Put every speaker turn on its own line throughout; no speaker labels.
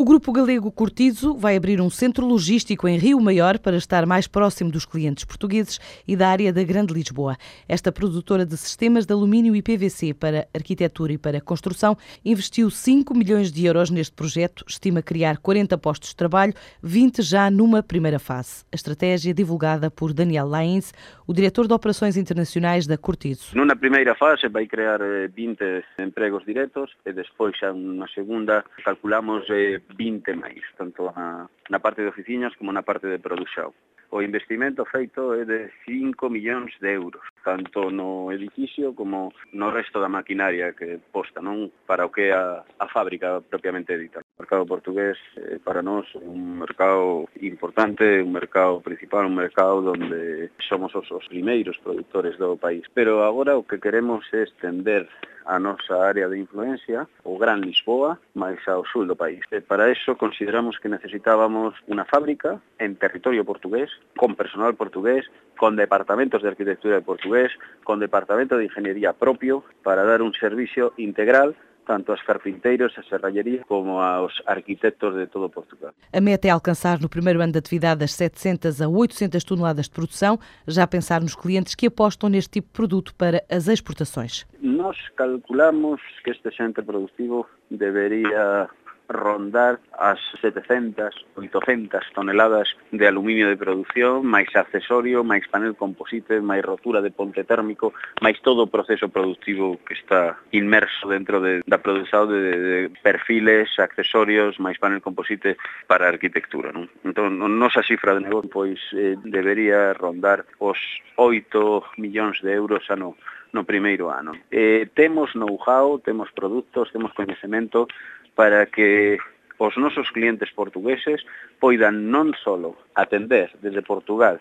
O grupo galego Cortizo vai abrir um centro logístico em Rio Maior para estar mais próximo dos clientes portugueses e da área da Grande Lisboa. Esta produtora de sistemas de alumínio e PVC para arquitetura e para construção investiu 5 milhões de euros neste projeto, estima criar 40 postos de trabalho, 20 já numa primeira fase. A estratégia divulgada por Daniel Lains, o diretor de operações internacionais da Cortizo.
Numa primeira fase vai criar 20 eh, empregos diretos e depois, na segunda, calculamos 20 máis, tanto na, na parte de oficinas como na parte de produxao. O investimento feito é de 5 millóns de euros, tanto no edificio como no resto da maquinaria que posta, non para o que é a, a fábrica propiamente dita. O mercado portugués é para nós é un mercado importante, un mercado principal, un mercado onde somos os, os primeiros produtores do país. Pero agora o que queremos é estender a nosa área de influencia, o Gran Lisboa, máis ao sul do país. E para eso consideramos que necesitábamos unha fábrica en territorio portugués, con personal portugués, con departamentos de arquitectura de portugués, con departamento de ingeniería propio, para dar un servicio integral tanto aos carpinteiros, a serralheria, como aos arquitectos de todo Portugal.
A meta é alcançar no primeiro ano de atividade das 700 a 800 toneladas de produção, já a pensar nos clientes que apostam neste tipo de produto para as exportações.
Nós calculamos que este centro produtivo deveria rondar as 700, 800 toneladas de aluminio de produción, máis accesorio, máis panel composite, máis rotura de ponte térmico, máis todo o proceso productivo que está inmerso dentro de, da produção de, de perfiles, accesorios, máis panel composite para a arquitectura. Non? Entón, nosa cifra de negocio pois, eh, debería rondar os 8 millóns de euros ano no primeiro ano. Eh, temos know-how, temos produtos, temos coñecemento para que os nosos clientes portugueses poidan non só atender desde Portugal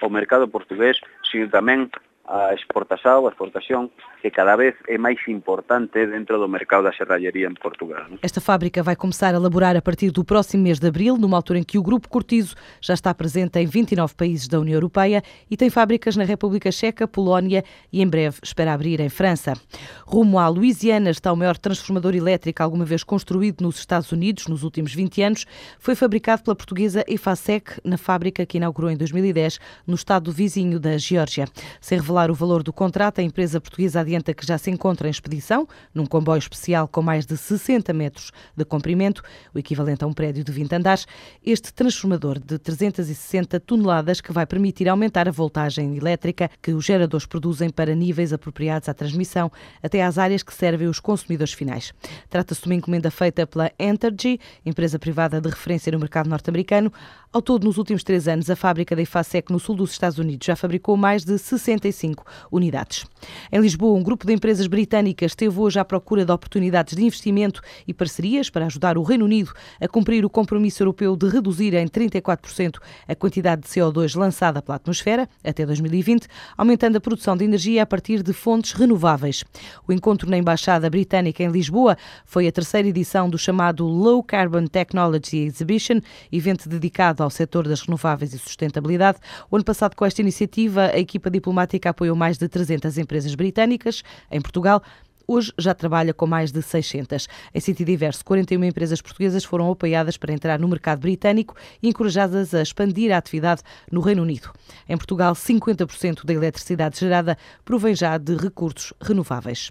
o mercado portugués, sino tamén a exportación, a exportación que cada vez é máis importante dentro do mercado da serralhería en Portugal.
Esta fábrica vai começar a elaborar a partir do próximo mês de abril, numa altura em que o Grupo Cortizo já está presente em 29 países da União Europeia e tem fábricas na República Checa, Polónia e em breve espera abrir em França. Rumo à Louisiana está o maior transformador elétrico alguma vez construído nos Estados Unidos nos últimos 20 anos. Foi fabricado pela portuguesa EFASEC na fábrica que inaugurou em 2010 no estado vizinho da Geórgia. Sem revelar o valor do contrato, a empresa portuguesa adianta que já se encontra em expedição, num comboio especial com mais de 60 metros de comprimento, o equivalente a um prédio de 20 andares, este transformador de 360 toneladas que vai permitir aumentar a voltagem elétrica que os geradores produzem para níveis apropriados à transmissão até às áreas que servem os consumidores finais. Trata-se de uma encomenda feita pela Entergy, empresa privada de referência no mercado norte-americano. Ao todo, nos últimos três anos, a fábrica da IFASEC no sul dos Estados Unidos já fabricou mais de 65 unidades. Em Lisboa, um grupo de empresas britânicas esteve hoje à procura de oportunidades de investimento e parcerias para ajudar o Reino Unido a cumprir o compromisso europeu de reduzir em 34% a quantidade de CO2 lançada pela atmosfera até 2020, aumentando a produção de energia a partir de fontes renováveis. O encontro na Embaixada Britânica em Lisboa foi a terceira edição do chamado Low Carbon Technology Exhibition, evento dedicado ao setor das renováveis e sustentabilidade. O ano passado, com esta iniciativa, a equipa diplomática apoiou mais de 300 empresas britânicas em Portugal. Hoje já trabalha com mais de 600. Em sentido diverso, 41 empresas portuguesas foram apoiadas para entrar no mercado britânico e encorajadas a expandir a atividade no Reino Unido. Em Portugal, 50% da eletricidade gerada provém já de recursos renováveis.